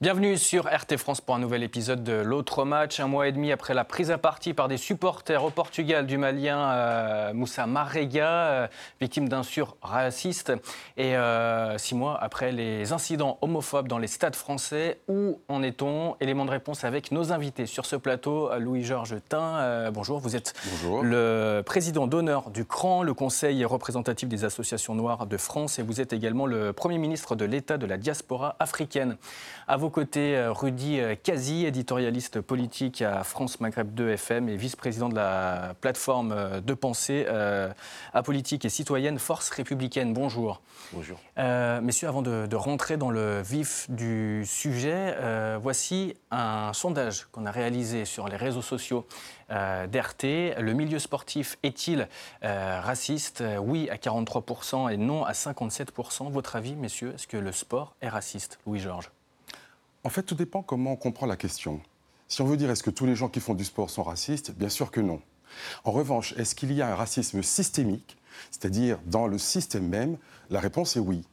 Bienvenue sur RT France pour un nouvel épisode de l'autre match. Un mois et demi après la prise à partie par des supporters au Portugal du Malien euh, Moussa Marrega, euh, victime d'insultes racistes. Et euh, six mois après les incidents homophobes dans les stades français, où en est-on? Élément de réponse avec nos invités sur ce plateau. Louis-Georges Tain, bonjour. Vous êtes le président d'honneur du CRAN, le Conseil représentatif des associations noires de France, et vous êtes également le Premier ministre de l'État de la diaspora africaine. À vos côtés, euh, Rudy Kazi, éditorialiste politique à France Maghreb 2 FM et vice-président de la plateforme euh, de pensée euh, apolitique et citoyenne Force républicaine. Bonjour. Bonjour. messieurs, avant de, rentrer dans le vif du sujet, voici un sondage qu'on a réalisé sur les réseaux sociaux d'RT. Le milieu sportif est-il raciste? Oui à 43% et non à 57%. Votre avis, messieurs, est-ce que le sport est raciste? Louis-Georges en fait, tout dépend comment on comprend la question. Si on veut dire est-ce que tous les gens qui font du sport sont racistes, bien sûr que non. En revanche, est-ce qu'il y a un racisme systémique, c'est-à-dire dans le système même? La réponse est oui.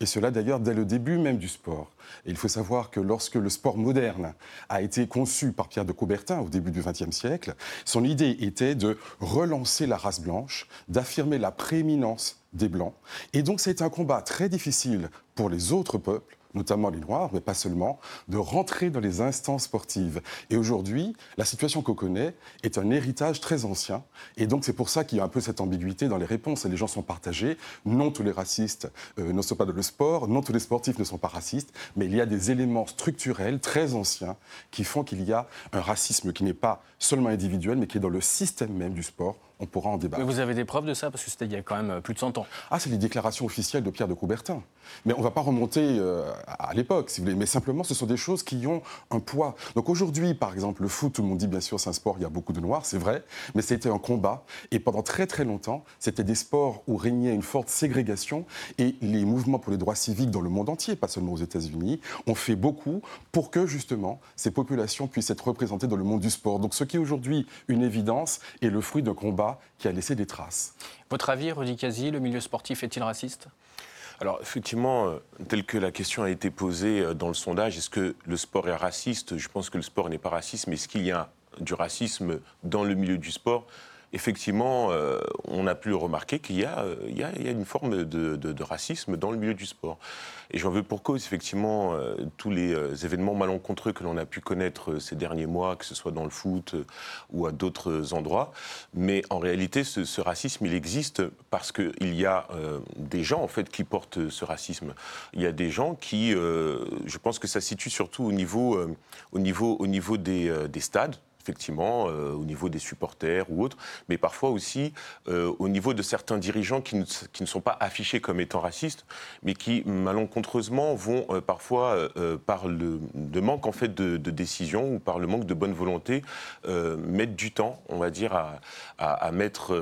Et cela d'ailleurs dès le début même du sport. Et il faut savoir que lorsque le sport moderne a été conçu par Pierre de Coubertin au début du XXe siècle, son idée était de relancer la race blanche, d'affirmer la prééminence des Blancs. Et donc c'est un combat très difficile pour les autres peuples notamment les Noirs, mais pas seulement, de rentrer dans les instances sportives. Et aujourd'hui, la situation qu'on connaît est un héritage très ancien. Et donc c'est pour ça qu'il y a un peu cette ambiguïté dans les réponses. Et les gens sont partagés. Non, tous les racistes euh, ne sont pas dans le sport. Non, tous les sportifs ne sont pas racistes. Mais il y a des éléments structurels très anciens qui font qu'il y a un racisme qui n'est pas seulement individuel, mais qui est dans le système même du sport on pourra en débattre. Mais vous avez des preuves de ça Parce que c'était il y a quand même plus de 100 ans. Ah, c'est les déclarations officielles de Pierre de Coubertin. Mais on ne va pas remonter euh, à l'époque, si vous voulez. Mais simplement, ce sont des choses qui ont un poids. Donc aujourd'hui, par exemple, le foot, tout le monde dit bien sûr c'est un sport, il y a beaucoup de noirs, c'est vrai. Mais c'était un combat. Et pendant très très longtemps, c'était des sports où régnait une forte ségrégation. Et les mouvements pour les droits civiques dans le monde entier, pas seulement aux États-Unis, ont fait beaucoup pour que justement ces populations puissent être représentées dans le monde du sport. Donc ce qui est aujourd'hui une évidence est le fruit d'un combat qui a laissé des traces. Votre avis, Rudy Kazi, le milieu sportif est-il raciste? Alors effectivement, euh, tel que la question a été posée euh, dans le sondage, est-ce que le sport est raciste? Je pense que le sport n'est pas raciste, mais est-ce qu'il y a du racisme dans le milieu du sport? Effectivement, euh, on a pu remarquer qu'il y, a une forme de, racisme dans le milieu du sport. Et j'en veux pour cause, effectivement, euh, tous les euh, événements malencontreux que l'on a pu connaître ces derniers mois, que ce soit dans le foot ou à d'autres endroits. Mais en réalité, ce, racisme, il existe parce qu'il y a des gens, en fait, qui portent ce racisme. Il y a des gens qui, je pense que ça se situe surtout au niveau des stades, effectivement, euh, au niveau des supporters ou autres, mais parfois aussi euh, au niveau de certains dirigeants qui ne, sont pas affichés comme étant racistes, mais qui malencontreusement vont euh, parfois, par le manque en fait de, de, décision ou par le manque de bonne volonté, mettre du temps, on va dire, à, à, mettre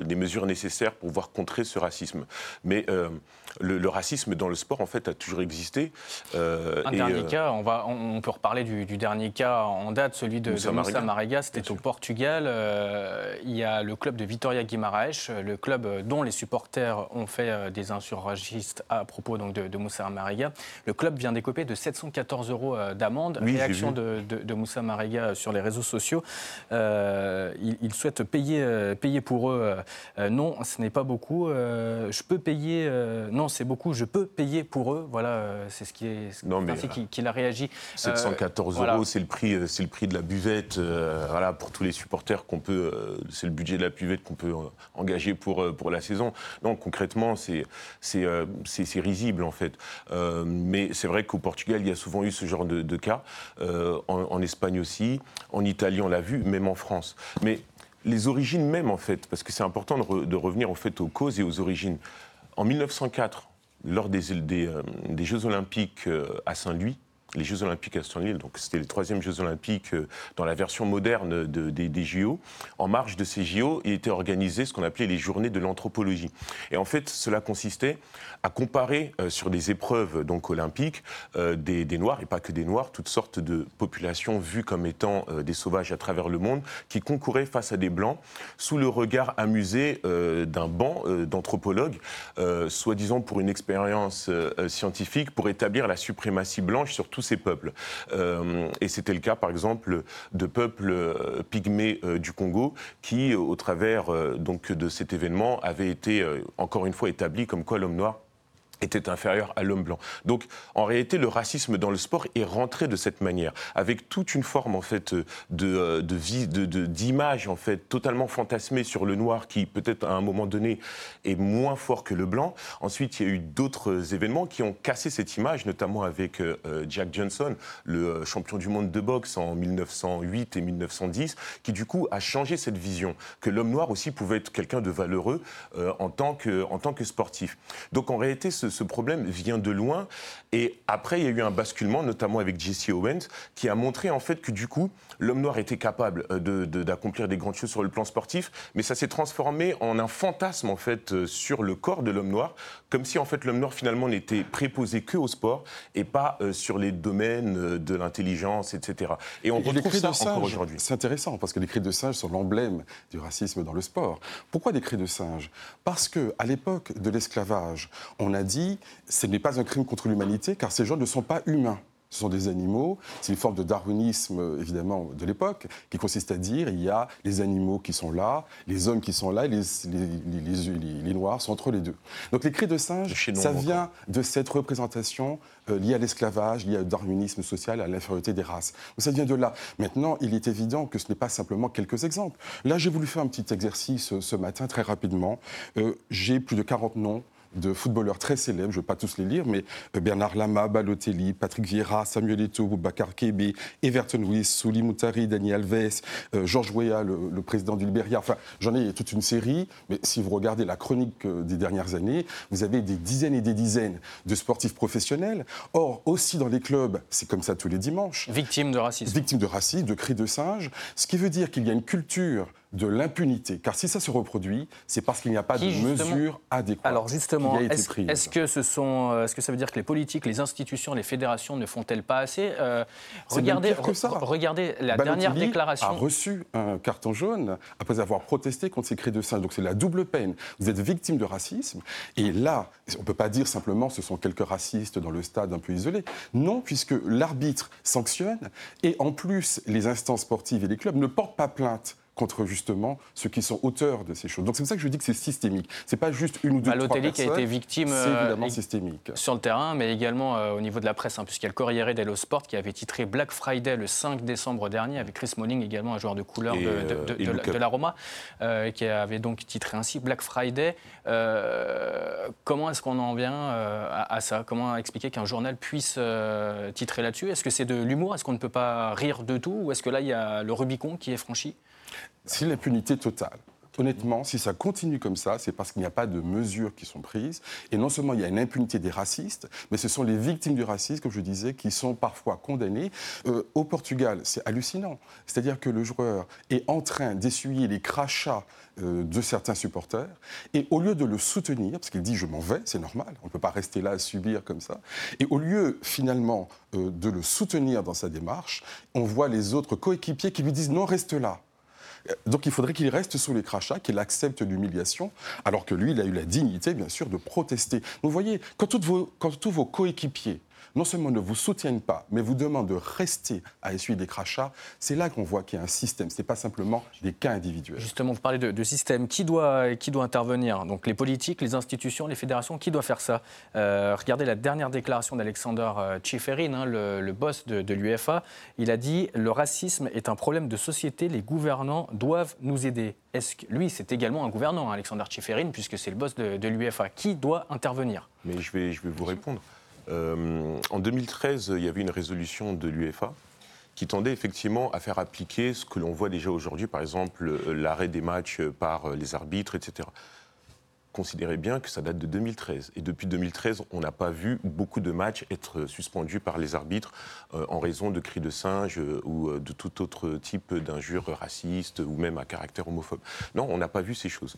les mesures nécessaires pour pouvoir contrer ce racisme. Mais le, racisme dans le sport, en fait, a toujours existé. Un dernier cas, on, va, on, peut reparler du, dernier cas en date, celui de Moussa, Moussa Marega, c'était au Portugal. Euh, il y a le club de Vitoria Guimarães, le club dont les supporters ont fait euh, des insurgentistes à propos donc, de, Moussa Marega. Le club vient d'écoper de 714 euros euh, d'amende. Réaction de, de, Moussa Marega sur les réseaux sociaux. il, souhaite payer, payer pour eux. non, ce n'est pas beaucoup. je peux payer. non, c'est beaucoup. Je peux payer pour eux. Voilà, c'est ce qui est. Non, mais, qu'il a réagi. 714 euros, c'est le prix, c'est le prix de la buvette. Euh, voilà, pour tous les supporters qu'on peut, euh, c'est le budget de la puvette qu'on peut euh, engager pour, pour la saison. Donc concrètement, c'est risible en fait. mais c'est vrai qu'au Portugal, il y a souvent eu ce genre de, cas. En, Espagne aussi, en Italie, on l'a vu, même en France. Mais les origines même en fait, parce que c'est important de, revenir en fait aux causes et aux origines. En 1904, lors des, des, Jeux Olympiques à Saint-Louis, les Jeux Olympiques à Stonewall, donc c'était les troisièmes Jeux Olympiques euh, dans la version moderne des JO. En marge de ces JO, il était organisé ce qu'on appelait les journées de l'anthropologie. Et en fait, cela consistait à comparer euh, sur des épreuves donc olympiques euh, des, Noirs, et pas que des Noirs, toutes sortes de populations vues comme étant des sauvages à travers le monde, qui concouraient face à des Blancs sous le regard amusé d'un banc d'anthropologues, soi-disant pour une expérience scientifique, pour établir la suprématie blanche sur tous ces peuples. et c'était le cas, par exemple, de peuples pygmées du Congo qui, au travers de cet événement, avaient été, encore une fois, établis comme quoi l'homme noir était inférieur à l'homme blanc. Donc, en réalité, le racisme dans le sport est rentré de cette manière, avec toute une forme en fait de de, de, d'image en fait totalement fantasmée sur le noir qui peut-être à un moment donné est moins fort que le blanc. Ensuite, il y a eu d'autres événements qui ont cassé cette image, notamment avec euh, Jack Johnson, le euh, champion du monde de boxe en 1908 et 1910, qui du coup a changé cette vision que l'homme noir aussi pouvait être quelqu'un de valeureux euh, en tant que en tant que sportif. Donc, en réalité, ce ce, problème vient de loin. Et après, il y a eu un basculement, notamment avec Jesse Owens, qui a montré en fait que du coup, l'homme noir était capable euh, d'accomplir des grandes choses sur le plan sportif, mais ça s'est transformé en un fantasme en fait euh, sur le corps de l'homme noir, comme si en fait l'homme noir finalement n'était préposé que au sport et pas euh, sur les domaines de l'intelligence, etc. Et on retrouve ça encore aujourd'hui. C'est intéressant parce que les cris de singe sont l'emblème du racisme dans le sport. Pourquoi des cris de singe Parce que à l'époque de l'esclavage, on a dit ce n'est pas un crime contre l'humanité car ces gens ne sont pas humains. Ce sont des animaux. C'est une forme de darwinisme, évidemment, de l'époque, qui consiste à dire il y a les animaux qui sont là, les hommes qui sont là, et les, les, noirs sont entre les deux. Donc les cris de singe, ça vient de cette représentation euh, liée à l'esclavage, liée au darwinisme social, à l'infériorité des races. Donc ça vient de là. Maintenant, il est évident que ce n'est pas simplement quelques exemples. Là, j'ai voulu faire un petit exercice euh, ce matin, très rapidement. Euh, j'ai plus de 40 noms de footballeurs très célèbres, je ne vais pas tous les lire, mais euh, Bernard Lama, Balotelli, Patrick Vieira, Samuel Eto'o, Boubacar Kebe, Everton Willis, Souli Moutari, Daniel Alves, euh, Georges Weah, le, président du Libéria. Enfin, j'en ai toute une série, mais si vous regardez la chronique euh, des dernières années, vous avez des dizaines et des dizaines de sportifs professionnels. Or, aussi dans les clubs, c'est comme ça tous les dimanches. Victimes de racisme. Victimes de racisme, de cris de singe, ce qui veut dire qu'il y a une culture de l'impunité. Car si ça se reproduit, c'est parce qu'il n'y a pas de mesures adéquates. Alors justement, est-ce que, ce sont, euh, est-ce que ça veut dire que les politiques, les institutions, les fédérations ne font-elles pas assez euh, regardez, regardez la dernière déclaration. a reçu un carton jaune après avoir protesté contre ces cris de singe. Donc c'est la double peine. Vous êtes victime de racisme. Et là, on ne peut pas dire simplement ce sont quelques racistes dans le stade un peu isolé. Non, puisque l'arbitre sanctionne et en plus les instances sportives et les clubs ne portent pas plainte contre justement ceux qui sont auteurs de ces choses. Donc c'est pour ça que je dis que c'est systémique. C'est pas juste une ou deux, trois personnes. qui a été victime c'est euh, évidemment systémique. sur le terrain, mais également euh, au niveau de la presse, hein, puisqu'il y a le Corriere dello Sport qui avait titré Black Friday le 5 décembre dernier avec Chris Smalling, également un joueur de couleur de, euh, la, Roma, qui avait donc titré ainsi Black Friday. comment est-ce qu'on en vient à, à, ça? Comment expliquer qu'un journal puisse titrer là-dessus? Est-ce que c'est de l'humour? Est-ce qu'on ne peut pas rire de tout? Ou est-ce que là il y a le Rubicon qui est franchi? C'est l'impunité totale. Honnêtement, si ça continue comme ça, c'est parce qu'il n'y a pas de mesures qui sont prises. Et non seulement il y a une impunité des racistes, mais ce sont les victimes du racisme, comme je disais, qui sont parfois condamnées. Euh, au Portugal, c'est hallucinant. C'est-à-dire que le joueur est en train d'essuyer les crachats euh, de certains supporters, et au lieu de le soutenir, parce qu'il dit je m'en vais, c'est normal, on ne peut pas rester là à subir comme ça, et au lieu finalement euh, de le soutenir dans sa démarche, on voit les autres coéquipiers qui lui disent non, reste là. Donc il faudrait qu'il reste sous les crachats, qu'il accepte l'humiliation, alors que lui, il a eu la dignité, bien sûr, de protester. Vous voyez, quand, quand tous vos coéquipiers non seulement ne vous soutiennent pas, mais vous demandent de rester à essuyer des crachats, c'est là qu'on voit qu'il y a un système. Ce n'est pas simplement des cas individuels. Justement, vous parlez de, système. Qui doit, qui doit intervenir? Donc les politiques, les institutions, les fédérations, qui doit faire ça? Euh, Regardez la dernière déclaration d'Alexander euh, Tcheferin, hein, le, boss de, l'UFA. Il a dit le racisme est un problème de société. Les gouvernants doivent nous aider. Est-ce que lui, c'est également un gouvernant, hein, Alexander Tcheferin, puisque c'est le boss de, de l'UFA. Qui doit intervenir? Mais je vais, je vais vous répondre. Euh, en 2013, il y avait une résolution de l'UEFA qui tendait effectivement à faire appliquer ce que l'on voit déjà aujourd'hui, par exemple l'arrêt des matchs par les arbitres, etc considérez bien que ça date de 2013. Et depuis 2013, on n'a pas vu beaucoup de matchs être suspendus par les arbitres euh, en raison de cris de singe euh, ou euh, de tout autre type d'injures racistes ou même à caractère homophobe. Non, on n'a pas vu ces choses.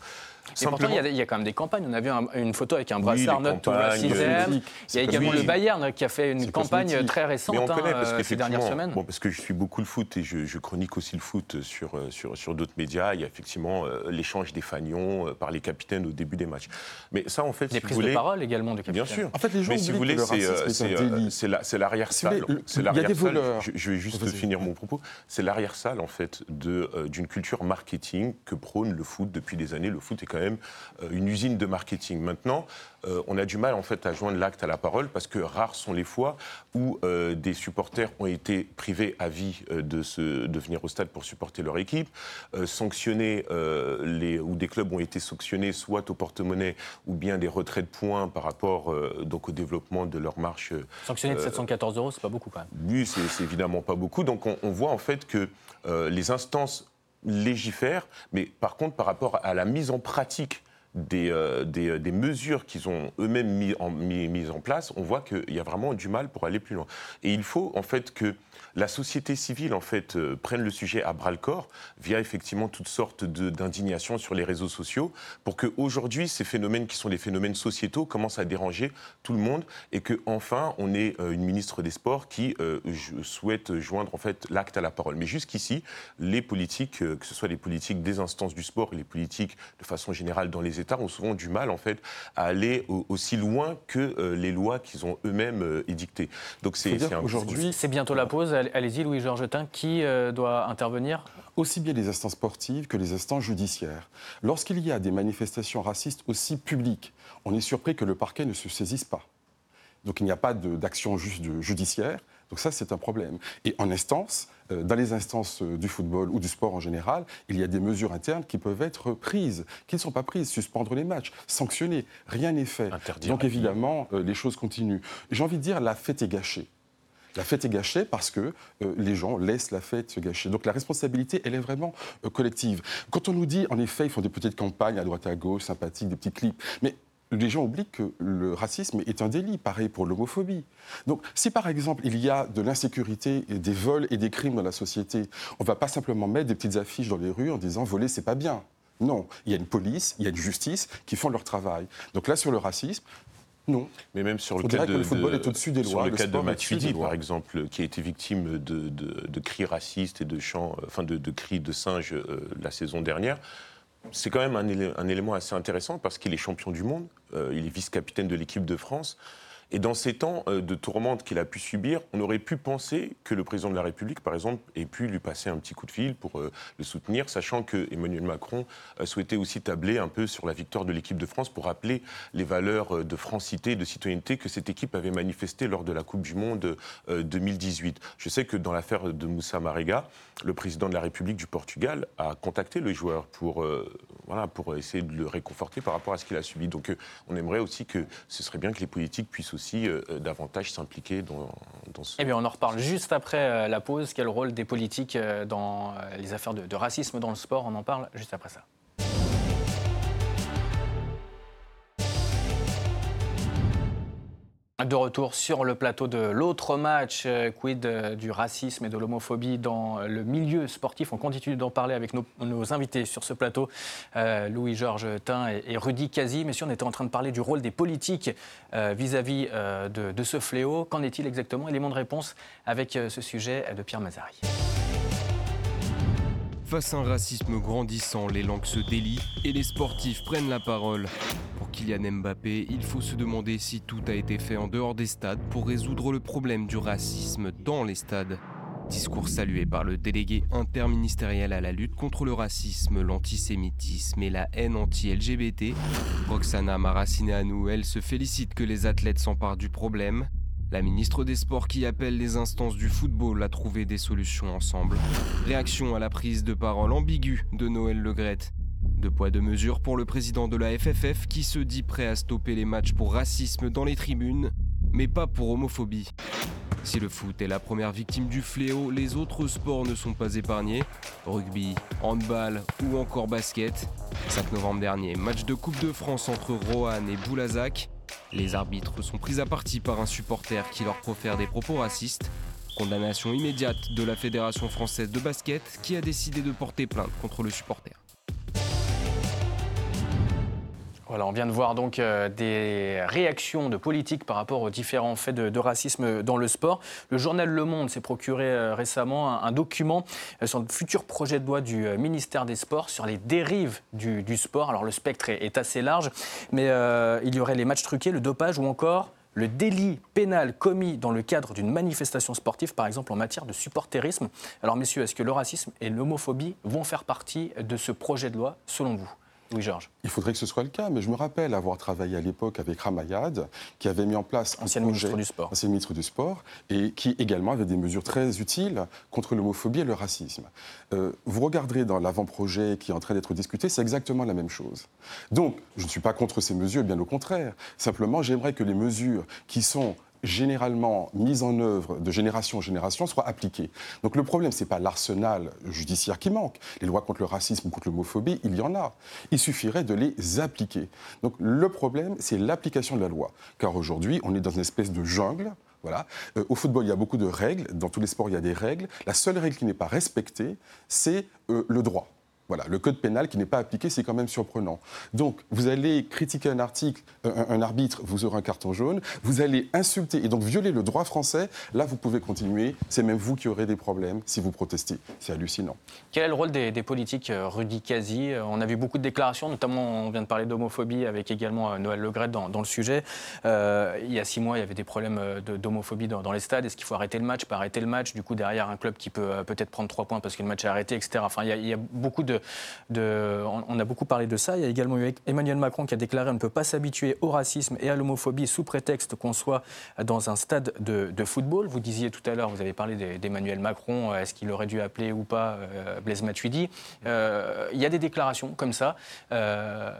Et pourtant, il y, a, quand même des campagnes. On a vu une photo avec un brassard oui, to Il y a également le Bayern qui a fait une campagne très récente Mais on connaît parce hein, ces dernières semaines. Bon, parce que je suis beaucoup le foot et je, chronique aussi le foot sur, sur, sur d'autres médias. Il y a effectivement l'échange des fanions par les capitaines au début des matchs. Mais ça, en fait, des prises de parole également du capitaine. Bien sûr. En fait, les gens Mais si vous voulez, c'est l'arrière-salle. C'est l'arrière-salle. Je, je, vais juste finir mon propos. C'est l'arrière-salle, en fait, d'une culture marketing que prône le foot depuis des années. Le foot est quand même une usine de marketing. Maintenant, on a du mal, en fait, à joindre l'acte à la parole parce que rares sont les fois où des supporters ont été privés à vie de, se, de venir au stade pour supporter leur équipe, sanctionnés les, ou des clubs ont été sanctionnés soit au porte-monnaie ou bien des retraits de points par rapport donc au développement de leur marche. Sanctionné de 714 euros, c'est pas beaucoup quand même. Oui, c'est évidemment pas beaucoup. Donc on, on voit en fait que les instances légifèrent, mais par contre par rapport à la mise en pratique des, euh, euh, des, mesures qu'ils ont eux-mêmes mis en, mis, en place, on voit qu'il y a vraiment du mal pour aller plus loin. Et il faut en fait que la société civile en fait euh, prenne le sujet à bras le corps via effectivement toutes sortes d'indignations sur les réseaux sociaux pour que aujourd'hui ces phénomènes qui sont des phénomènes sociétaux commencent à déranger tout le monde et que enfin on ait une ministre des Sports qui souhaite joindre en fait l'acte à la parole. Mais jusqu'ici, les politiques, que ce soit les politiques des instances du sport et les politiques de façon générale dans les États ont souvent du mal en fait à aller aussi loin que euh, les lois qu'ils ont eux-mêmes euh, édictées. Donc c'est aujourd'hui c'est bientôt la pause. Allez-y, Louis Georgetin, qui euh, doit intervenir? Aussi bien les instances sportives que les instances judiciaires. Lorsqu'il y a des manifestations racistes aussi publiques, on est surpris que le parquet ne se saisisse pas. Donc il n'y a pas d'action judiciaire. Donc ça, c'est un problème. Et en instance, euh, dans les instances euh, du football ou du sport en général, il y a des mesures internes qui peuvent être prises, qui ne sont pas prises. Suspendre les matchs, sanctionner, rien n'est fait. Donc évidemment, euh, les choses continuent. J'ai envie de dire, la fête est gâchée. La fête est gâchée parce que les gens laissent la fête se gâcher. Donc la responsabilité, elle est vraiment collective. Quand on nous dit, en effet, ils font des petites campagnes à droite à gauche, sympathiques, des petits clips, mais les gens oublient que le racisme est un délit, pareil pour l'homophobie. Donc, si par exemple il y a de l'insécurité, des vols et des crimes dans la société, on ne va pas simplement mettre des petites affiches dans les rues en disant voler, c'est pas bien. Non, il y a une police, il y a une justice qui font leur travail. Donc là, sur le racisme, non. Mais même sur le cas de, le football est au-dessus des lois. Sur le, cas de Matuidi, par exemple, qui a été victime de, cris racistes et de chants, enfin de, cris de singes euh, la saison dernière, c'est quand même un, élément assez intéressant parce qu'il est champion du monde, euh, il est vice-capitaine de l'équipe de France. Et dans ces temps euh, de tourmente qu'il a pu subir, on aurait pu penser que le président de la République, par exemple, ait pu lui passer un petit coup de fil pour euh, le soutenir, sachant que Emmanuel Macron euh, souhaitait aussi tabler un peu sur la victoire de l'équipe de France pour rappeler les valeurs de francité, de citoyenneté que cette équipe avait manifestées lors de la Coupe du Monde 2018. Je sais que dans l'affaire de Moussa Marega, le président de la République du Portugal a contacté le joueur pour, voilà, pour essayer de le réconforter par rapport à ce qu'il a subi. Donc on aimerait aussi que ce serait bien que les politiques puissent aussi euh, davantage s'impliquer dans, ce... Eh bien, on en reparle juste après euh, la pause. Quel rôle des politiques euh, dans les affaires de racisme dans le sport? On en parle juste après ça. De retour sur le plateau de l'autre match, euh, quid euh, du racisme et de l'homophobie dans le milieu sportif. On continue d'en parler avec nos, invités sur ce plateau, euh, Louis-Georges Tain et, Rudy Kazi. Messieurs, on était en train de parler du rôle des politiques vis-à-vis de, de, ce fléau. Qu'en est-il exactement? Élément de réponse avec ce sujet de Pierre Mazari. Face à un racisme grandissant, les langues se délient et les sportifs prennent la parole. Pour Kylian Mbappé, il faut se demander si tout a été fait en dehors des stades pour résoudre le problème du racisme dans les stades. Discours salué par le délégué interministériel à la lutte contre le racisme, l'antisémitisme et la haine anti-LGBT. Roxana Maracineanu, elle, se félicite que les athlètes s'emparent du problème. La ministre des Sports qui appelle les instances du football à trouver des solutions ensemble. Réaction à la prise de parole ambiguë de Noël Legrette. De poids de mesure pour le président de la FFF qui se dit prêt à stopper les matchs pour racisme dans les tribunes, mais pas pour homophobie. Si le foot est la première victime du fléau, les autres sports ne sont pas épargnés. Rugby, handball ou encore basket. 5 novembre dernier, match de Coupe de France entre Roanne et Boulazac. Les arbitres sont pris à partie par un supporter qui leur profère des propos racistes. Condamnation immédiate de la Fédération française de basket qui a décidé de porter plainte contre le supporter. Voilà, on vient de voir donc euh, des réactions de politiques par rapport aux différents faits de, racisme dans le sport. Le journal Le Monde s'est procuré euh, récemment un, document euh, sur le futur projet de loi du ministère des Sports sur les dérives du, sport. Alors le spectre est, assez large, mais il y aurait les matchs truqués, le dopage ou encore le délit pénal commis dans le cadre d'une manifestation sportive, par exemple en matière de supporterisme. Alors messieurs, est-ce que le racisme et l'homophobie vont faire partie de ce projet de loi selon vous? Oui, Georges. Il faudrait que ce soit le cas, mais je me rappelle avoir travaillé à l'époque avec Ramayad, qui avait mis en place un ancien ministre du sport, ancien ministre du sport, et qui également avait des mesures très utiles contre l'homophobie et le racisme. Euh, vous regarderez dans l'avant-projet qui est en train d'être discuté, c'est exactement la même chose. Donc, je ne suis pas contre ces mesures, bien au contraire. Simplement, j'aimerais que les mesures qui sont généralement mise en œuvre de génération en génération soit appliquée. Donc le problème, ce n'est pas l'arsenal judiciaire qui manque. Les lois contre le racisme contre l'homophobie, il y en a. Il suffirait de les appliquer. Donc le problème, c'est l'application de la loi. Car aujourd'hui, on est dans une espèce de jungle. Voilà. Euh, au football, il y a beaucoup de règles. Dans tous les sports, il y a des règles. La seule règle qui n'est pas respectée, c'est euh, le droit. Voilà, le code pénal qui n'est pas appliqué, c'est quand même surprenant. Donc, vous allez critiquer un article, un, arbitre, vous aurez un carton jaune. Vous allez insulter et donc violer le droit français. Là, vous pouvez continuer. C'est même vous qui aurez des problèmes si vous protestez. C'est hallucinant. Quel est le rôle des, politiques, euh, Rudy euh, On a vu beaucoup de déclarations, notamment on vient de parler d'homophobie avec également euh, Noël Legret dans, dans le sujet. il y a six mois, il y avait des problèmes d'homophobie dans, les stades. Est-ce qu'il faut arrêter le match, pas arrêter le match Du coup, derrière un club qui peut peut-être prendre trois points parce que le match est arrêté, etc. Enfin, il y a beaucoup de on a beaucoup parlé de ça. Il y a également eu Emmanuel Macron qui a déclaré on ne peut pas s'habituer au racisme et à l'homophobie sous prétexte qu'on soit dans un stade de, football. Vous disiez tout à l'heure, vous avez parlé d'Emmanuel Macron, est-ce qu'il aurait dû appeler ou pas euh, Blaise Matuidi euh, Il y a des déclarations comme ça euh,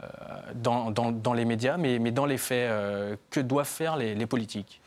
dans, les médias, mais, dans les faits, que doivent faire les politiques?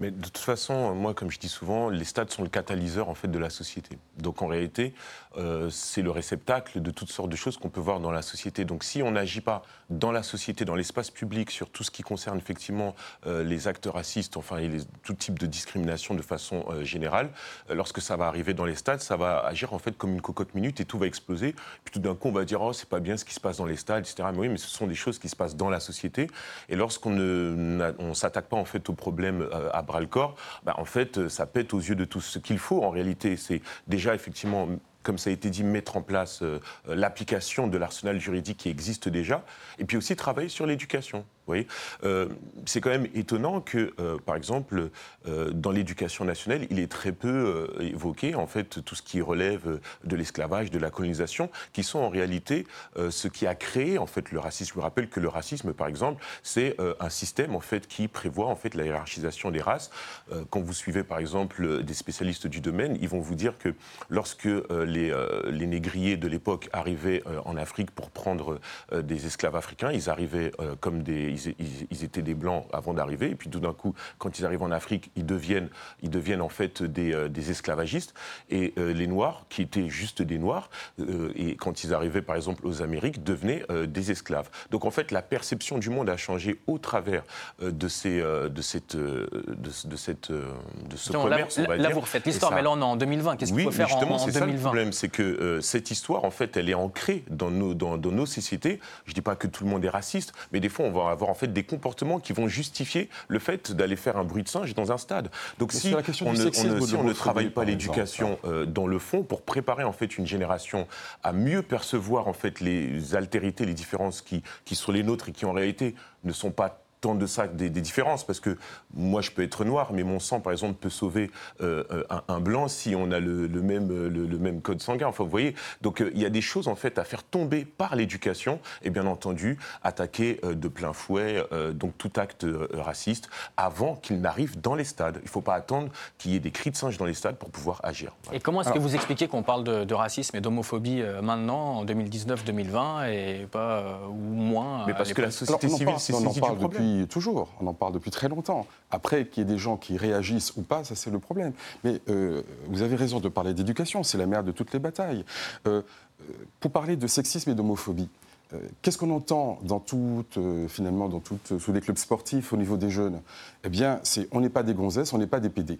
Mais de toute façon, moi, comme je dis souvent, les stades sont le catalyseur en fait de la société. Donc en réalité, euh, c'est le réceptacle de toutes sortes de choses qu'on peut voir dans la société. Donc si on n'agit pas dans la société, dans l'espace public, sur tout ce qui concerne effectivement euh, les actes racistes, enfin et tout type de discrimination de façon euh, générale, lorsque ça va arriver dans les stades, ça va agir en fait comme une cocotte minute et tout va exploser. Puis tout d'un coup, on va dire oh c'est pas bien ce qui se passe dans les stades, etc. Mais oui, mais ce sont des choses qui se passent dans la société. Et lorsqu'on ne s'attaque pas en fait au problème à le corps, bah, en fait, ça pète aux yeux de tous. Ce qu'il faut, en réalité, c'est déjà effectivement comme ça a été dit, mettre en place euh, l'application de l'arsenal juridique qui existe déjà, et puis aussi travailler sur l'éducation. Euh, c'est quand même étonnant que, euh, par exemple, euh, dans l'éducation nationale, il est très peu évoqué, en fait, tout ce qui relève de l'esclavage, de la colonisation, qui sont en réalité ce qui a créé, en fait, le racisme. Je vous rappelle que le racisme, par exemple, c'est un système, en fait, qui prévoit, en fait, la hiérarchisation des races. quand vous suivez, par exemple, des spécialistes du domaine, ils vont vous dire que lorsque les, les négriers de l'époque arrivaient en Afrique pour prendre des esclaves africains, ils arrivaient comme des ils, étaient des blancs avant d'arriver, et puis tout d'un coup, quand ils arrivent en Afrique, ils deviennent, ils deviennent en fait des, euh, esclavagistes, et euh, les Noirs, qui étaient juste des Noirs, euh, et quand ils arrivaient par exemple aux Amériques, devenaient des esclaves. Donc en fait, la perception du monde a changé au travers de, ces, de, cette, de, cette, de ce commerce, là, on va là, vous refaites l'histoire, mais là on est en 2020, qu'est-ce qu'il faut faire en, en 2020 ça, Le problème, c'est que cette histoire, en fait, elle est ancrée dans nos, dans, dans nos sociétés. Je ne dis pas que tout le monde est raciste, mais des fois, on va avoir en fait des comportements qui vont justifier le fait d'aller faire un bruit de singe dans un stade. Donc si on, ne, travaille pas l'éducation euh, dans le fond pour préparer en fait une génération à mieux percevoir en fait les altérités, les différences qui, qui sont les nôtres et qui en réalité ne sont pas tant de ça des, différences, parce que moi je peux être noir, mais mon sang par exemple peut sauver euh, un, blanc si on a le, même, le, même code sanguin. Enfin vous voyez, donc euh, il y a des choses en fait à faire tomber par l'éducation et bien entendu attaquer euh, de plein fouet donc tout acte raciste avant qu'il n'arrive dans les stades. Il ne faut pas attendre qu'il y ait des cris de singe dans les stades pour pouvoir agir. Et comment est-ce que vous expliquez qu'on parle de, racisme et d'homophobie maintenant en 2019-2020 et pas ou moins Mais parce que la société civile s'est saisie du problème toujours, on en parle depuis très longtemps. Après, qu'il y ait des gens qui réagissent ou pas, ça c'est le problème. Mais euh, vous avez raison de parler d'éducation, c'est la mère de toutes les batailles. Euh, euh, pour parler de sexisme et d'homophobie, Qu'est-ce qu'on entend dans finalement, dans toutes, sous les clubs sportifs au niveau des jeunes? Eh bien, c'est on n'est pas des gonzesses, on n'est pas des PD.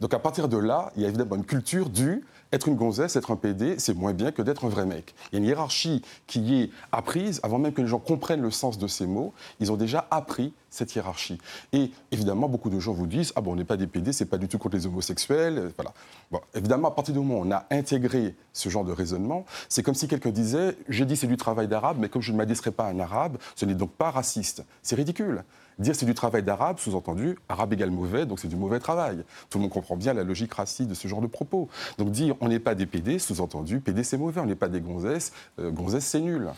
Donc à partir de là, il y a évidemment une culture du être une gonzesse, être un PD, c'est moins bien que d'être un vrai mec. Il y a une hiérarchie qui est apprise, avant même que les gens comprennent le sens de ces mots, ils ont déjà appris cette hiérarchie. Et évidemment, beaucoup de gens vous disent Ah bon, on n'est pas des PD, c'est pas du tout contre les homosexuels. Voilà. Bon, évidemment, à partir du moment où on a intégré ce genre de raisonnement, c'est comme si quelqu'un disait J'ai dit c'est du travail d'arabe, mais comme je ne m'adresserai pas à un arabe, ce n'est donc pas raciste. C'est ridicule. Dire c'est du travail d'arabe, sous-entendu, arabe égale mauvais, donc c'est du mauvais travail. Tout le monde comprend bien la logique raciste de ce genre de propos. Donc dire on n'est pas des PD, sous-entendu, PD c'est mauvais, on n'est pas des gonzesses, euh, gonzesses c'est nul.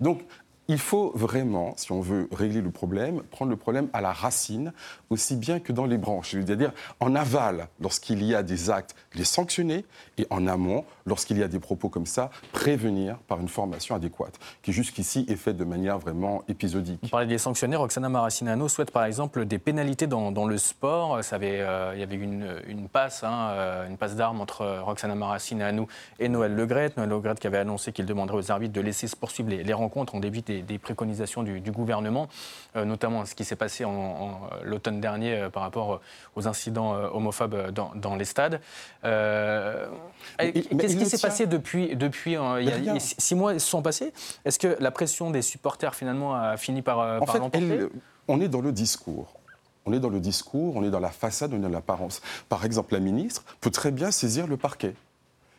Donc il faut vraiment, si on veut régler le problème, prendre le problème à la racine, aussi bien que dans les branches. C'est-à-dire en aval, lorsqu'il y a des actes, les sanctionner, et en amont, lorsqu'il y a des propos comme ça, prévenir par une formation adéquate, qui jusqu'ici est faite de manière vraiment épisodique. Vous parlez des sanctionnaires, Roxana Maracinano souhaite par exemple des pénalités dans, le sport. Euh, il y avait une, passe, hein, euh, une passe d'armes entre Roxana Maracinano et Noël Legrette. Noël Legrette qui avait annoncé qu'il demanderait aux arbitres de laisser se poursuivre les, les rencontres. On débute des, préconisations du, gouvernement, euh, notamment ce qui s'est passé en, l'automne dernier euh, par rapport aux incidents euh, homophobes dans, les stades. Qu'est-ce qui s'est passé depuis, depuis il y a, six mois sont passés Est-ce que la pression des supporters finalement a fini par, en par fait, On est dans le discours. On est dans le discours, on est dans la façade, on est dans l'apparence. Par exemple, la ministre peut très bien saisir le parquet.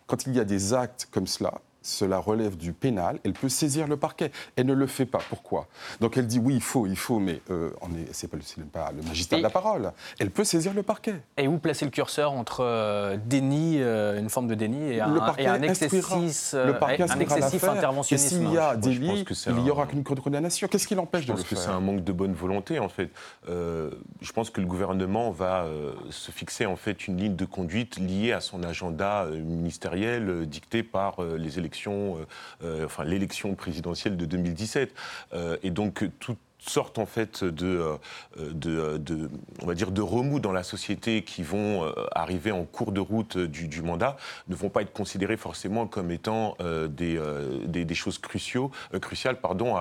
Quand il y a des actes comme cela, cela relève du pénal, elle peut saisir le parquet. Elle ne le fait pas. Pourquoi? Donc elle dit oui, il faut, il faut, mais euh, ce n'est pas, le magistrat de la parole. Elle peut saisir le parquet. Et où placer le curseur entre euh, déni, euh, une forme de déni, et un, et un excessif, le parquet un excessif interventionnisme Et s'il y a délit, il n'y aura qu'une condamnation. Qu'est-ce qui l'empêche de le faire Je pense que c'est un manque de bonne volonté, en fait. je pense que le gouvernement va se fixer, en fait, une ligne de conduite liée à son agenda ministériel dicté par les élections euh, euh, enfin l'élection présidentielle de 2017. Euh, et donc tout sorte en fait de, euh, de, de, on va dire de remous dans la société qui vont euh, arriver en cours de route du, mandat ne vont pas être considérés forcément comme étant euh, des, des, choses cruciaux, cruciales pardon,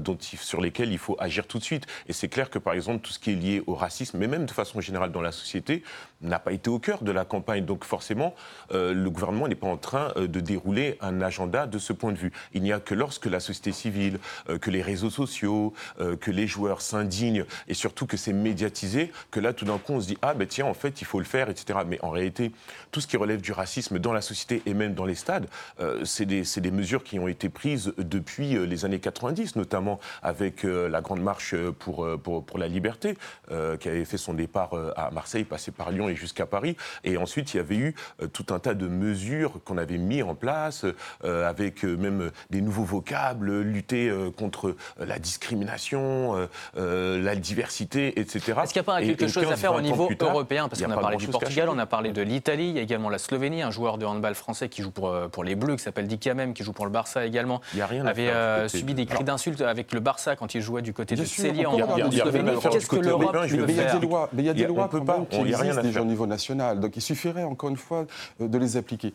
dont sur lesquelles il faut agir tout de suite. Et c'est clair que par exemple tout ce qui est lié au racisme, mais même de façon générale dans la société, n'a pas été au cœur de la campagne. Donc forcément, le gouvernement n'est pas en train de dérouler un agenda de ce point de vue. Il n'y a que lorsque la société civile, que les réseaux sociaux, euh, que les joueurs s'indignent et surtout que c'est médiatisé, que là, tout d'un coup, on se dit Ah, ben tiens, en fait, il faut le faire, etc. Mais en réalité, tout ce qui relève du racisme dans la société et même dans les stades, euh, c'est des, des, mesures qui ont été prises depuis euh, les années 90, notamment avec la Grande Marche pour, pour, pour la liberté, qui avait fait son départ à Marseille, passé par Lyon et jusqu'à Paris. Et ensuite, il y avait eu tout un tas de mesures qu'on avait mis en place, avec même des nouveaux vocables, lutter contre la discrimination euh, euh, la diversité, etc. Est-ce qu'il n'y a pas quelque chose à faire au niveau européen Parce qu'on a, parlé du Portugal, on a parlé de l'Italie, il y a également la Slovénie, un joueur de handball français qui joue pour, euh, pour les Bleus, qui s'appelle Dikamem, qui joue pour le Barça également, il y a rien avait subi des cris d'insultes avec le Barça quand il jouait du côté de Célie en, Slovénie. Qu'est-ce que l'Europe peut faire Mais il y a des lois qui existent déjà au niveau national, donc il suffirait encore une fois de les appliquer.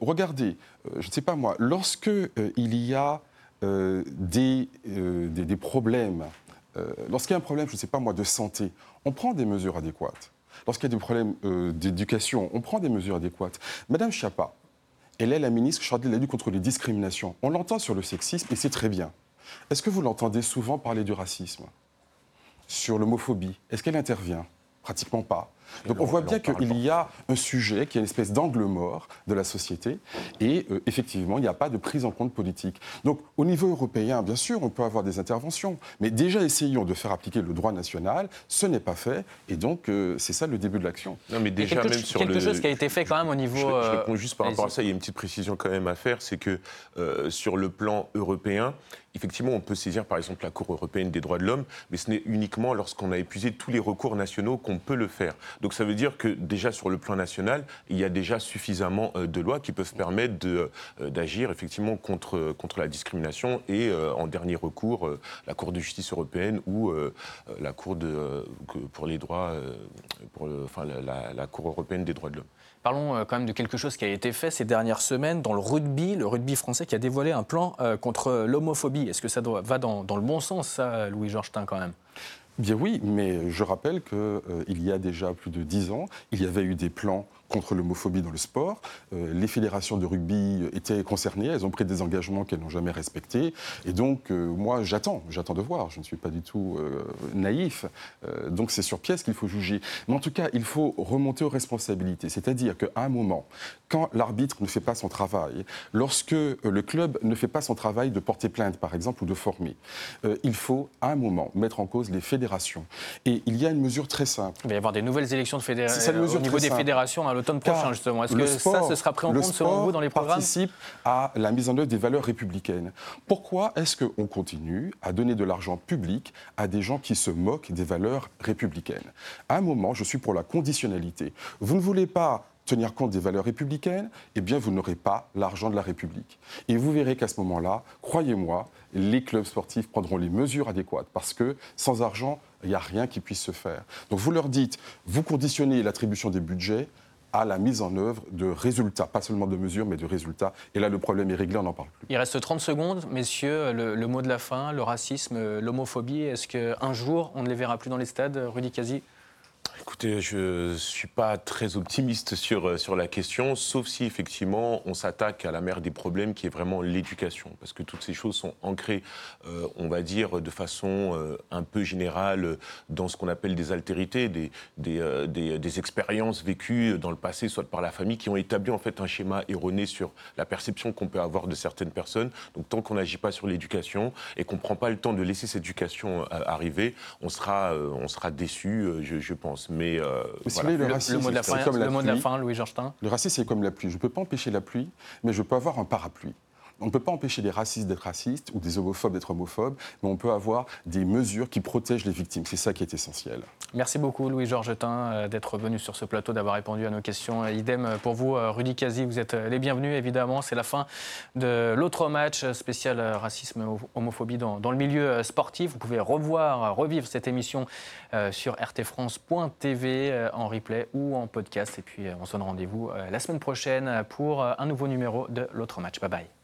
regardez, je ne sais pas moi, lorsque il y a euh, des, euh, des, des, problèmes, euh, lorsqu'il y a un problème, je ne sais pas moi, de santé, on prend des mesures adéquates. Lorsqu'il y a des problèmes d'éducation, on prend des mesures adéquates. Madame Chapa, elle est la ministre chargée de la lutte contre les discriminations. On l'entend sur le sexisme et c'est très bien. Est-ce que vous l'entendez souvent parler du racisme? Sur l'homophobie Est-ce qu'elle intervient? Pratiquement pas. Donc on voit bien qu'il y a un sujet qui est une espèce d'angle mort de la société et euh, effectivement il n'y a pas de prise en compte politique. Donc au niveau européen, bien sûr, on peut avoir des interventions, mais déjà essayons de faire appliquer le droit national, ce n'est pas fait et donc euh, c'est ça le début de l'action. Non mais déjà quelque, même sur quelque chose qui a été fait quand même au niveau... Je, je réponds juste par rapport à ça, il y a une petite précision quand même à faire, c'est que euh, sur le plan européen, effectivement, on peut saisir par exemple la Cour européenne des droits de l'homme, mais ce n'est uniquement lorsqu'on a épuisé tous les recours nationaux qu'on peut le faire. Donc ça veut dire que déjà sur le plan national, il y a déjà suffisamment euh, de lois qui peuvent permettre euh, d'agir effectivement contre, contre la discrimination et euh, en dernier recours la Cour de justice européenne ou la Cour de, pour les droits, enfin, la Cour européenne des droits de l'homme. Parlons euh, quand même de quelque chose qui a été fait ces dernières semaines dans le rugby, le rugby français qui a dévoilé un plan euh, contre l'homophobie. Est-ce que ça va dans, le bon sens, ça, Louis-Georges quand même? Bien oui, mais je rappelle qu'il euh, y a déjà plus de dix ans, il y avait eu des plans contre l'homophobie dans le sport. Euh, les fédérations de rugby étaient concernées, elles ont pris des engagements qu'elles n'ont jamais respectés. Et donc, euh, moi, j'attends, j'attends de voir, je ne suis pas du tout euh, naïf. donc, c'est sur pièce qu'il faut juger. Mais en tout cas, il faut remonter aux responsabilités. C'est-à-dire qu'à un moment, quand l'arbitre ne fait pas son travail, lorsque le club ne fait pas son travail de porter plainte, par exemple, ou de former, il faut, à un moment, mettre en cause les fédérations. Et il y a une mesure très simple. Il va y avoir des nouvelles élections de fédérations au niveau des fédérations à l'automne prochain, justement. Est-ce que ça, ce sera pris en compte, selon vous, dans les programmes participe à la mise en œuvre des valeurs républicaines. Pourquoi est-ce qu'on continue à donner de l'argent public à des gens qui se moquent des valeurs républicaines? À un moment, je suis pour la conditionnalité. Vous ne voulez pas tenir compte des valeurs républicaines, eh bien, vous n'aurez pas l'argent de la République. Et vous verrez qu'à ce moment-là, croyez-moi, les clubs sportifs prendront les mesures adéquates, parce que sans argent, il n'y a rien qui puisse se faire. Donc vous leur dites, vous conditionnez l'attribution des budgets à la mise en œuvre de résultats, pas seulement de mesures, mais de résultats. Et là, le problème est réglé, on n'en parle plus. Il reste 30 secondes, messieurs, le, mot de la fin, le racisme, l'homophobie, est-ce qu'un jour, on ne les verra plus dans les stades, Rudy Kazi Écoutez, je ne suis pas très optimiste sur, euh, sur la question, sauf si effectivement on s'attaque à la mère des problèmes qui est vraiment l'éducation. Parce que toutes ces choses sont ancrées, euh, on va dire, de façon euh, un peu générale dans ce qu'on appelle des altérités, des, des, des, expériences vécues dans le passé, soit par la famille, qui ont établi en fait un schéma erroné sur la perception qu'on peut avoir de certaines personnes. Donc tant qu'on n'agit pas sur l'éducation et qu'on ne prend pas le temps de laisser cette éducation arriver, on sera, on sera déçu, je, je pense. Mais, euh, le, racisme, mot de la fin, le mot de la fin, Louis Georgetin. Le racisme, c'est comme la pluie. Je ne peux pas empêcher la pluie, mais je peux avoir un parapluie. On ne peut pas empêcher les racistes d'être racistes ou des homophobes d'être homophobes, mais on peut avoir des mesures qui protègent les victimes. C'est ça qui est essentiel. Merci beaucoup, Louis Georgetin, euh, d'être venu sur ce plateau, d'avoir répondu à nos questions. Idem pour vous, euh, Rudy Kazi, vous êtes les bienvenus, évidemment. C'est la fin de l'autre match spécial racisme homophobie dans, le milieu sportif. Vous pouvez revoir, revivre cette émission sur rtfrance.tv en replay ou en podcast. Et puis, on se donne rendez-vous la semaine prochaine pour un nouveau numéro de l'autre match. Bye bye.